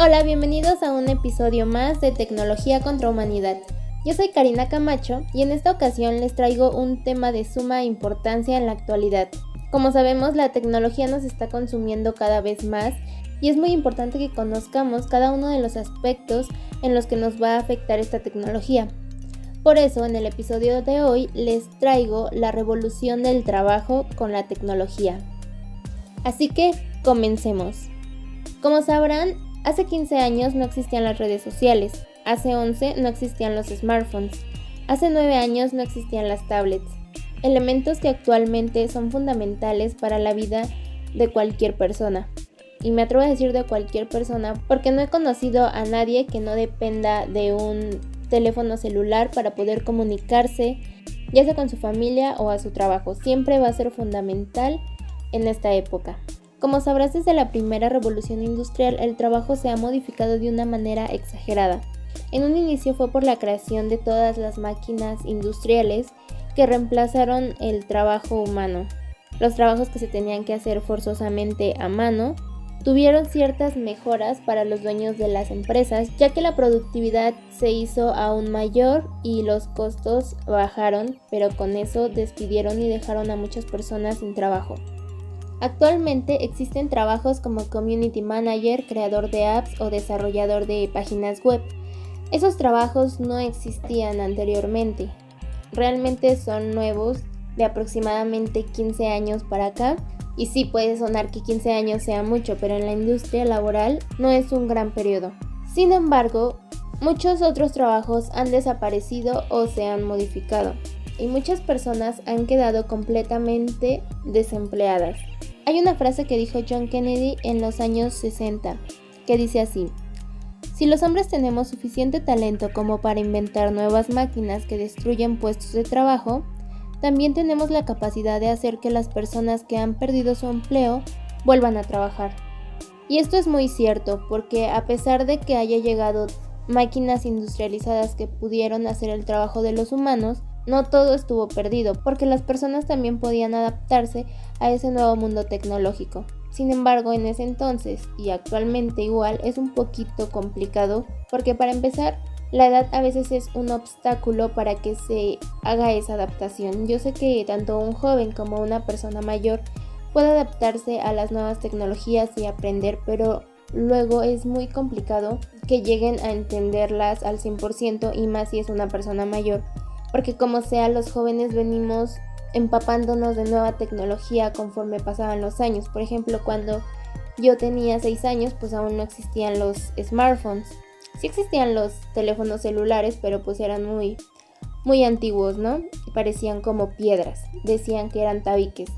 Hola, bienvenidos a un episodio más de Tecnología contra Humanidad. Yo soy Karina Camacho y en esta ocasión les traigo un tema de suma importancia en la actualidad. Como sabemos, la tecnología nos está consumiendo cada vez más y es muy importante que conozcamos cada uno de los aspectos en los que nos va a afectar esta tecnología. Por eso, en el episodio de hoy les traigo la revolución del trabajo con la tecnología. Así que, comencemos. Como sabrán, Hace 15 años no existían las redes sociales, hace 11 no existían los smartphones, hace 9 años no existían las tablets, elementos que actualmente son fundamentales para la vida de cualquier persona. Y me atrevo a decir de cualquier persona porque no he conocido a nadie que no dependa de un teléfono celular para poder comunicarse, ya sea con su familia o a su trabajo. Siempre va a ser fundamental en esta época. Como sabrás desde la primera revolución industrial, el trabajo se ha modificado de una manera exagerada. En un inicio fue por la creación de todas las máquinas industriales que reemplazaron el trabajo humano. Los trabajos que se tenían que hacer forzosamente a mano tuvieron ciertas mejoras para los dueños de las empresas, ya que la productividad se hizo aún mayor y los costos bajaron, pero con eso despidieron y dejaron a muchas personas sin trabajo. Actualmente existen trabajos como Community Manager, creador de apps o desarrollador de páginas web. Esos trabajos no existían anteriormente. Realmente son nuevos de aproximadamente 15 años para acá. Y sí puede sonar que 15 años sea mucho, pero en la industria laboral no es un gran periodo. Sin embargo, muchos otros trabajos han desaparecido o se han modificado y muchas personas han quedado completamente desempleadas. Hay una frase que dijo John Kennedy en los años 60, que dice así, si los hombres tenemos suficiente talento como para inventar nuevas máquinas que destruyen puestos de trabajo, también tenemos la capacidad de hacer que las personas que han perdido su empleo vuelvan a trabajar. Y esto es muy cierto, porque a pesar de que haya llegado máquinas industrializadas que pudieron hacer el trabajo de los humanos, no todo estuvo perdido, porque las personas también podían adaptarse a ese nuevo mundo tecnológico. Sin embargo, en ese entonces y actualmente igual es un poquito complicado, porque para empezar, la edad a veces es un obstáculo para que se haga esa adaptación. Yo sé que tanto un joven como una persona mayor puede adaptarse a las nuevas tecnologías y aprender, pero luego es muy complicado que lleguen a entenderlas al 100% y más si es una persona mayor porque como sea los jóvenes venimos empapándonos de nueva tecnología conforme pasaban los años. Por ejemplo, cuando yo tenía 6 años, pues aún no existían los smartphones. Sí existían los teléfonos celulares, pero pues eran muy muy antiguos, ¿no? Parecían como piedras. Decían que eran tabiques.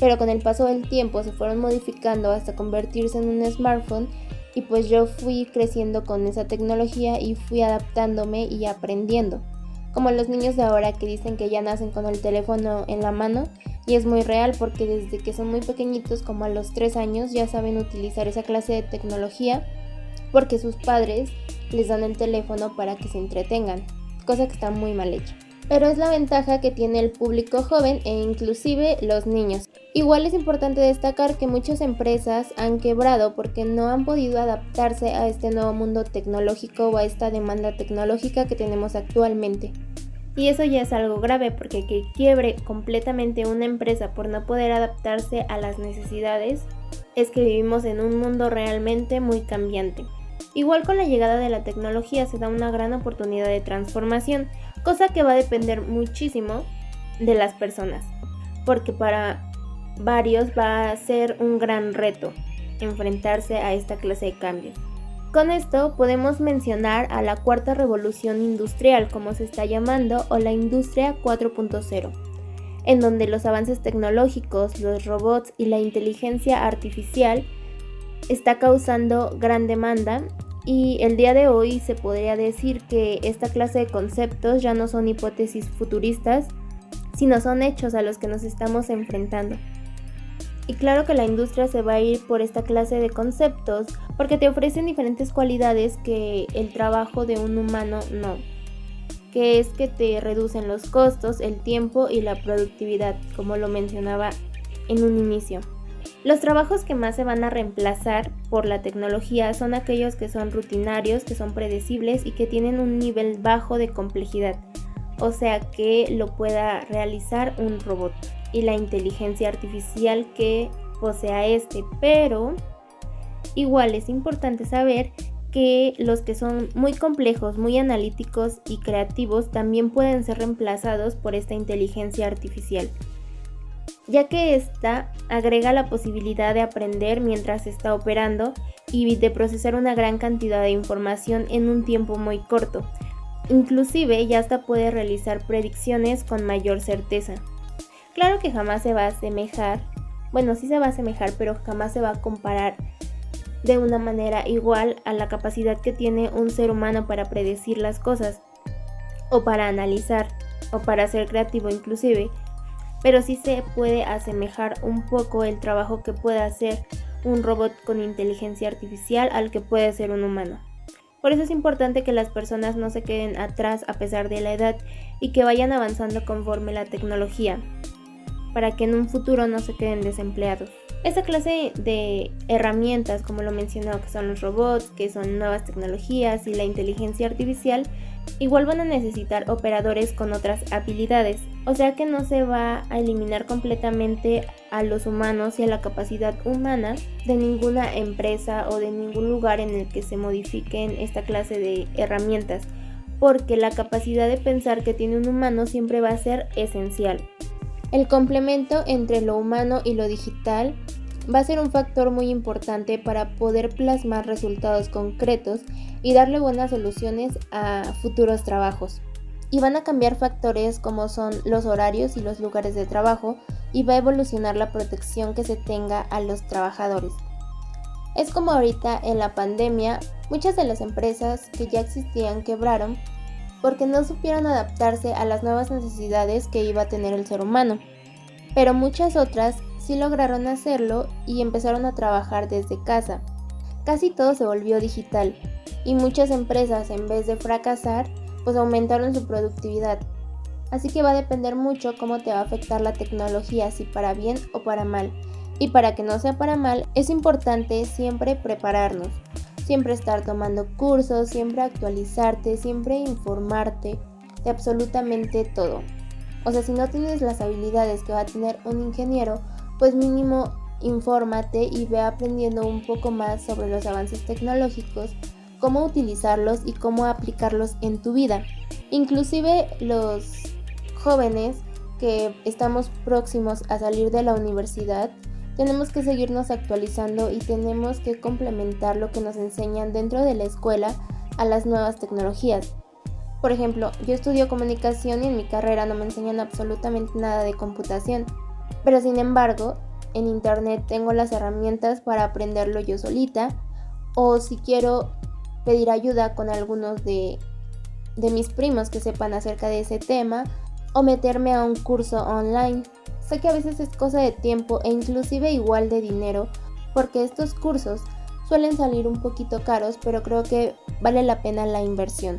Pero con el paso del tiempo se fueron modificando hasta convertirse en un smartphone y pues yo fui creciendo con esa tecnología y fui adaptándome y aprendiendo como los niños de ahora que dicen que ya nacen con el teléfono en la mano y es muy real porque desde que son muy pequeñitos como a los 3 años ya saben utilizar esa clase de tecnología porque sus padres les dan el teléfono para que se entretengan, cosa que está muy mal hecha. Pero es la ventaja que tiene el público joven e inclusive los niños. Igual es importante destacar que muchas empresas han quebrado porque no han podido adaptarse a este nuevo mundo tecnológico o a esta demanda tecnológica que tenemos actualmente. Y eso ya es algo grave porque que quiebre completamente una empresa por no poder adaptarse a las necesidades es que vivimos en un mundo realmente muy cambiante. Igual con la llegada de la tecnología se da una gran oportunidad de transformación, cosa que va a depender muchísimo de las personas, porque para varios va a ser un gran reto enfrentarse a esta clase de cambios. Con esto podemos mencionar a la cuarta revolución industrial, como se está llamando, o la industria 4.0, en donde los avances tecnológicos, los robots y la inteligencia artificial está causando gran demanda y el día de hoy se podría decir que esta clase de conceptos ya no son hipótesis futuristas, sino son hechos a los que nos estamos enfrentando. Y claro que la industria se va a ir por esta clase de conceptos porque te ofrecen diferentes cualidades que el trabajo de un humano no, que es que te reducen los costos, el tiempo y la productividad, como lo mencionaba en un inicio. Los trabajos que más se van a reemplazar por la tecnología son aquellos que son rutinarios, que son predecibles y que tienen un nivel bajo de complejidad, o sea que lo pueda realizar un robot y la inteligencia artificial que posea este, pero igual es importante saber que los que son muy complejos, muy analíticos y creativos también pueden ser reemplazados por esta inteligencia artificial ya que ésta agrega la posibilidad de aprender mientras está operando y de procesar una gran cantidad de información en un tiempo muy corto. Inclusive ya hasta puede realizar predicciones con mayor certeza. Claro que jamás se va a asemejar, bueno, sí se va a asemejar, pero jamás se va a comparar de una manera igual a la capacidad que tiene un ser humano para predecir las cosas, o para analizar, o para ser creativo inclusive, pero sí se puede asemejar un poco el trabajo que puede hacer un robot con inteligencia artificial al que puede hacer un humano. Por eso es importante que las personas no se queden atrás a pesar de la edad y que vayan avanzando conforme la tecnología, para que en un futuro no se queden desempleados. Esta clase de herramientas, como lo mencionó, que son los robots, que son nuevas tecnologías y la inteligencia artificial, igual van a necesitar operadores con otras habilidades, o sea que no se va a eliminar completamente a los humanos y a la capacidad humana de ninguna empresa o de ningún lugar en el que se modifiquen esta clase de herramientas, porque la capacidad de pensar que tiene un humano siempre va a ser esencial. El complemento entre lo humano y lo digital va a ser un factor muy importante para poder plasmar resultados concretos y darle buenas soluciones a futuros trabajos. Y van a cambiar factores como son los horarios y los lugares de trabajo y va a evolucionar la protección que se tenga a los trabajadores. Es como ahorita en la pandemia, muchas de las empresas que ya existían quebraron porque no supieron adaptarse a las nuevas necesidades que iba a tener el ser humano. Pero muchas otras sí lograron hacerlo y empezaron a trabajar desde casa. Casi todo se volvió digital y muchas empresas en vez de fracasar pues aumentaron su productividad. Así que va a depender mucho cómo te va a afectar la tecnología, si para bien o para mal. Y para que no sea para mal, es importante siempre prepararnos, siempre estar tomando cursos, siempre actualizarte, siempre informarte de absolutamente todo. O sea, si no tienes las habilidades que va a tener un ingeniero, pues mínimo infórmate y ve aprendiendo un poco más sobre los avances tecnológicos, cómo utilizarlos y cómo aplicarlos en tu vida. Inclusive los jóvenes que estamos próximos a salir de la universidad, tenemos que seguirnos actualizando y tenemos que complementar lo que nos enseñan dentro de la escuela a las nuevas tecnologías. Por ejemplo, yo estudio comunicación y en mi carrera no me enseñan absolutamente nada de computación. Pero sin embargo, en internet tengo las herramientas para aprenderlo yo solita o si quiero pedir ayuda con algunos de, de mis primos que sepan acerca de ese tema o meterme a un curso online. Sé que a veces es cosa de tiempo e inclusive igual de dinero porque estos cursos suelen salir un poquito caros pero creo que vale la pena la inversión.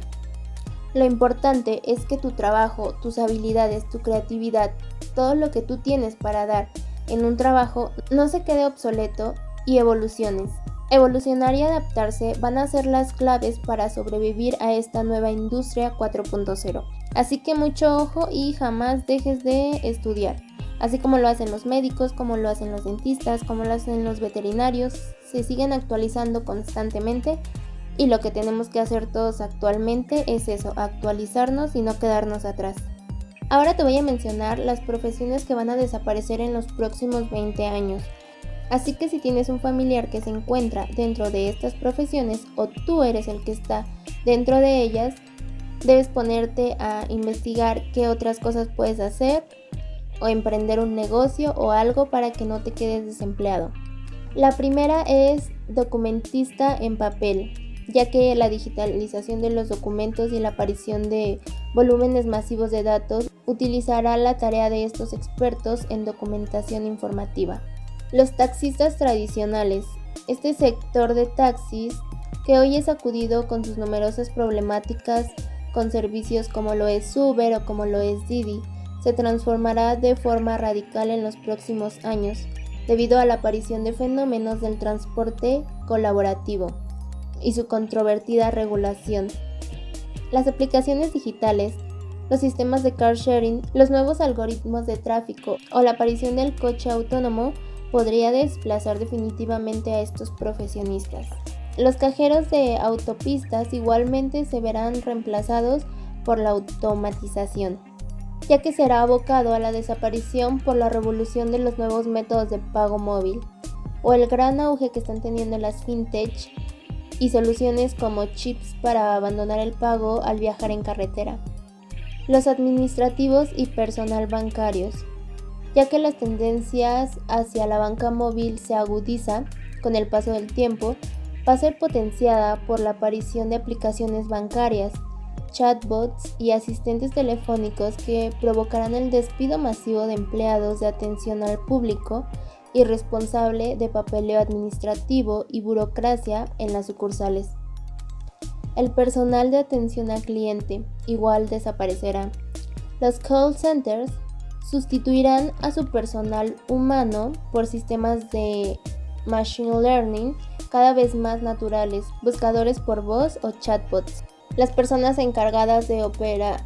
Lo importante es que tu trabajo, tus habilidades, tu creatividad, todo lo que tú tienes para dar en un trabajo no se quede obsoleto y evoluciones. Evolucionar y adaptarse van a ser las claves para sobrevivir a esta nueva industria 4.0. Así que mucho ojo y jamás dejes de estudiar. Así como lo hacen los médicos, como lo hacen los dentistas, como lo hacen los veterinarios, se siguen actualizando constantemente y lo que tenemos que hacer todos actualmente es eso, actualizarnos y no quedarnos atrás. Ahora te voy a mencionar las profesiones que van a desaparecer en los próximos 20 años. Así que si tienes un familiar que se encuentra dentro de estas profesiones o tú eres el que está dentro de ellas, debes ponerte a investigar qué otras cosas puedes hacer o emprender un negocio o algo para que no te quedes desempleado. La primera es documentista en papel ya que la digitalización de los documentos y la aparición de volúmenes masivos de datos utilizará la tarea de estos expertos en documentación informativa. Los taxistas tradicionales. Este sector de taxis, que hoy es acudido con sus numerosas problemáticas con servicios como lo es Uber o como lo es Didi, se transformará de forma radical en los próximos años debido a la aparición de fenómenos del transporte colaborativo y su controvertida regulación. Las aplicaciones digitales, los sistemas de car sharing, los nuevos algoritmos de tráfico o la aparición del coche autónomo podría desplazar definitivamente a estos profesionistas. Los cajeros de autopistas igualmente se verán reemplazados por la automatización, ya que será abocado a la desaparición por la revolución de los nuevos métodos de pago móvil, o el gran auge que están teniendo las fintech y soluciones como chips para abandonar el pago al viajar en carretera. Los administrativos y personal bancarios, ya que las tendencias hacia la banca móvil se agudiza con el paso del tiempo, va a ser potenciada por la aparición de aplicaciones bancarias, chatbots y asistentes telefónicos que provocarán el despido masivo de empleados de atención al público y responsable de papeleo administrativo y burocracia en las sucursales. El personal de atención al cliente igual desaparecerá. Los call centers sustituirán a su personal humano por sistemas de machine learning cada vez más naturales, buscadores por voz o chatbots. Las personas encargadas de operar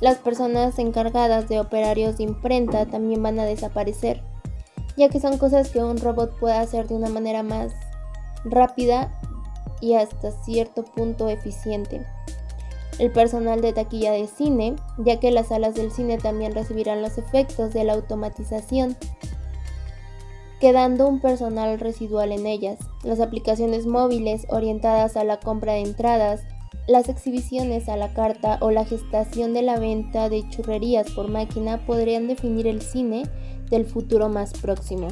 las personas encargadas de operarios de imprenta también van a desaparecer, ya que son cosas que un robot puede hacer de una manera más rápida y hasta cierto punto eficiente. El personal de taquilla de cine, ya que las salas del cine también recibirán los efectos de la automatización quedando un personal residual en ellas. Las aplicaciones móviles orientadas a la compra de entradas, las exhibiciones a la carta o la gestación de la venta de churrerías por máquina podrían definir el cine del futuro más próximo.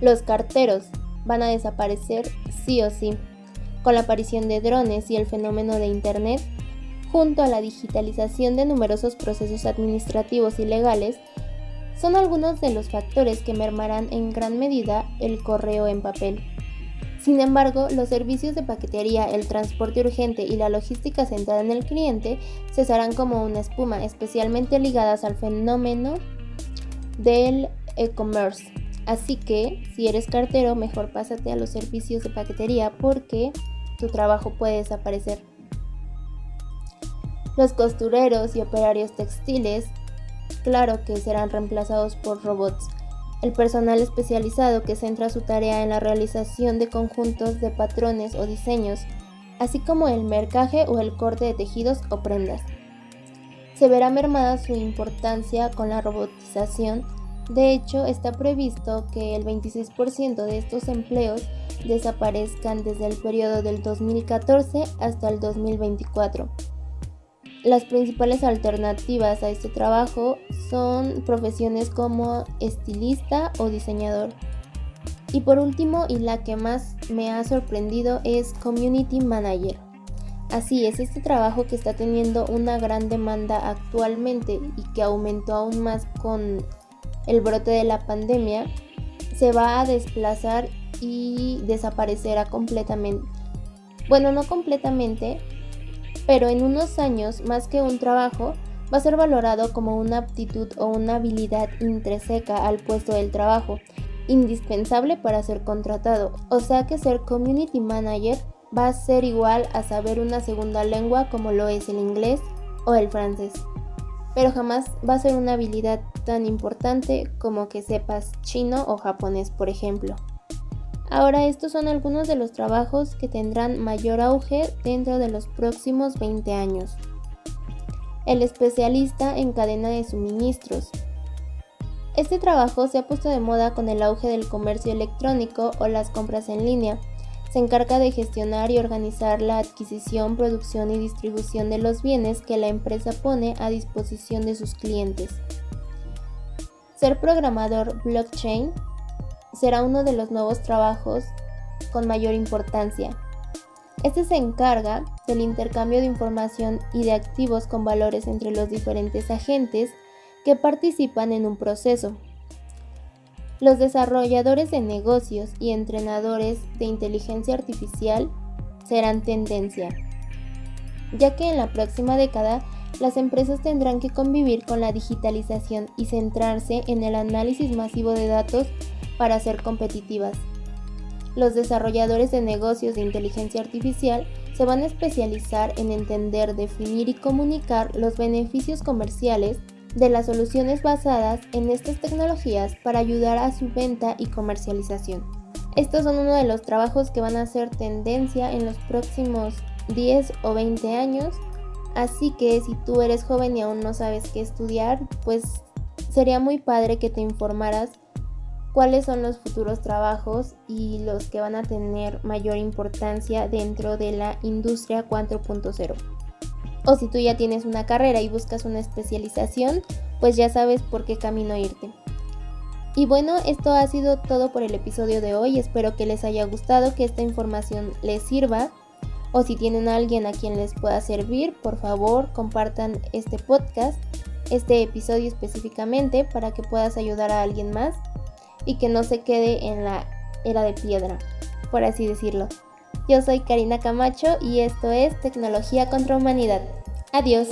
Los carteros van a desaparecer sí o sí. Con la aparición de drones y el fenómeno de Internet, junto a la digitalización de numerosos procesos administrativos y legales, son algunos de los factores que mermarán en gran medida el correo en papel. Sin embargo, los servicios de paquetería, el transporte urgente y la logística centrada en el cliente cesarán como una espuma, especialmente ligadas al fenómeno del e-commerce. Así que, si eres cartero, mejor pásate a los servicios de paquetería porque tu trabajo puede desaparecer. Los costureros y operarios textiles claro que serán reemplazados por robots. El personal especializado que centra su tarea en la realización de conjuntos de patrones o diseños, así como el mercaje o el corte de tejidos o prendas. Se verá mermada su importancia con la robotización. De hecho, está previsto que el 26% de estos empleos desaparezcan desde el periodo del 2014 hasta el 2024. Las principales alternativas a este trabajo son profesiones como estilista o diseñador. Y por último, y la que más me ha sorprendido, es Community Manager. Así es, este trabajo que está teniendo una gran demanda actualmente y que aumentó aún más con el brote de la pandemia, se va a desplazar y desaparecerá completamente. Bueno, no completamente, pero en unos años, más que un trabajo, va a ser valorado como una aptitud o una habilidad intrínseca al puesto del trabajo, indispensable para ser contratado. O sea que ser community manager va a ser igual a saber una segunda lengua como lo es el inglés o el francés. Pero jamás va a ser una habilidad tan importante como que sepas chino o japonés, por ejemplo. Ahora estos son algunos de los trabajos que tendrán mayor auge dentro de los próximos 20 años. El especialista en cadena de suministros. Este trabajo se ha puesto de moda con el auge del comercio electrónico o las compras en línea. Se encarga de gestionar y organizar la adquisición, producción y distribución de los bienes que la empresa pone a disposición de sus clientes. Ser programador blockchain será uno de los nuevos trabajos con mayor importancia. Este se encarga del intercambio de información y de activos con valores entre los diferentes agentes que participan en un proceso. Los desarrolladores de negocios y entrenadores de inteligencia artificial serán tendencia, ya que en la próxima década las empresas tendrán que convivir con la digitalización y centrarse en el análisis masivo de datos para ser competitivas. Los desarrolladores de negocios de inteligencia artificial se van a especializar en entender, definir y comunicar los beneficios comerciales de las soluciones basadas en estas tecnologías para ayudar a su venta y comercialización. Estos son uno de los trabajos que van a ser tendencia en los próximos 10 o 20 años, así que si tú eres joven y aún no sabes qué estudiar, pues sería muy padre que te informaras cuáles son los futuros trabajos y los que van a tener mayor importancia dentro de la industria 4.0. O si tú ya tienes una carrera y buscas una especialización, pues ya sabes por qué camino irte. Y bueno, esto ha sido todo por el episodio de hoy. Espero que les haya gustado, que esta información les sirva. O si tienen a alguien a quien les pueda servir, por favor compartan este podcast, este episodio específicamente, para que puedas ayudar a alguien más y que no se quede en la era de piedra, por así decirlo. Yo soy Karina Camacho y esto es Tecnología contra Humanidad. Adiós.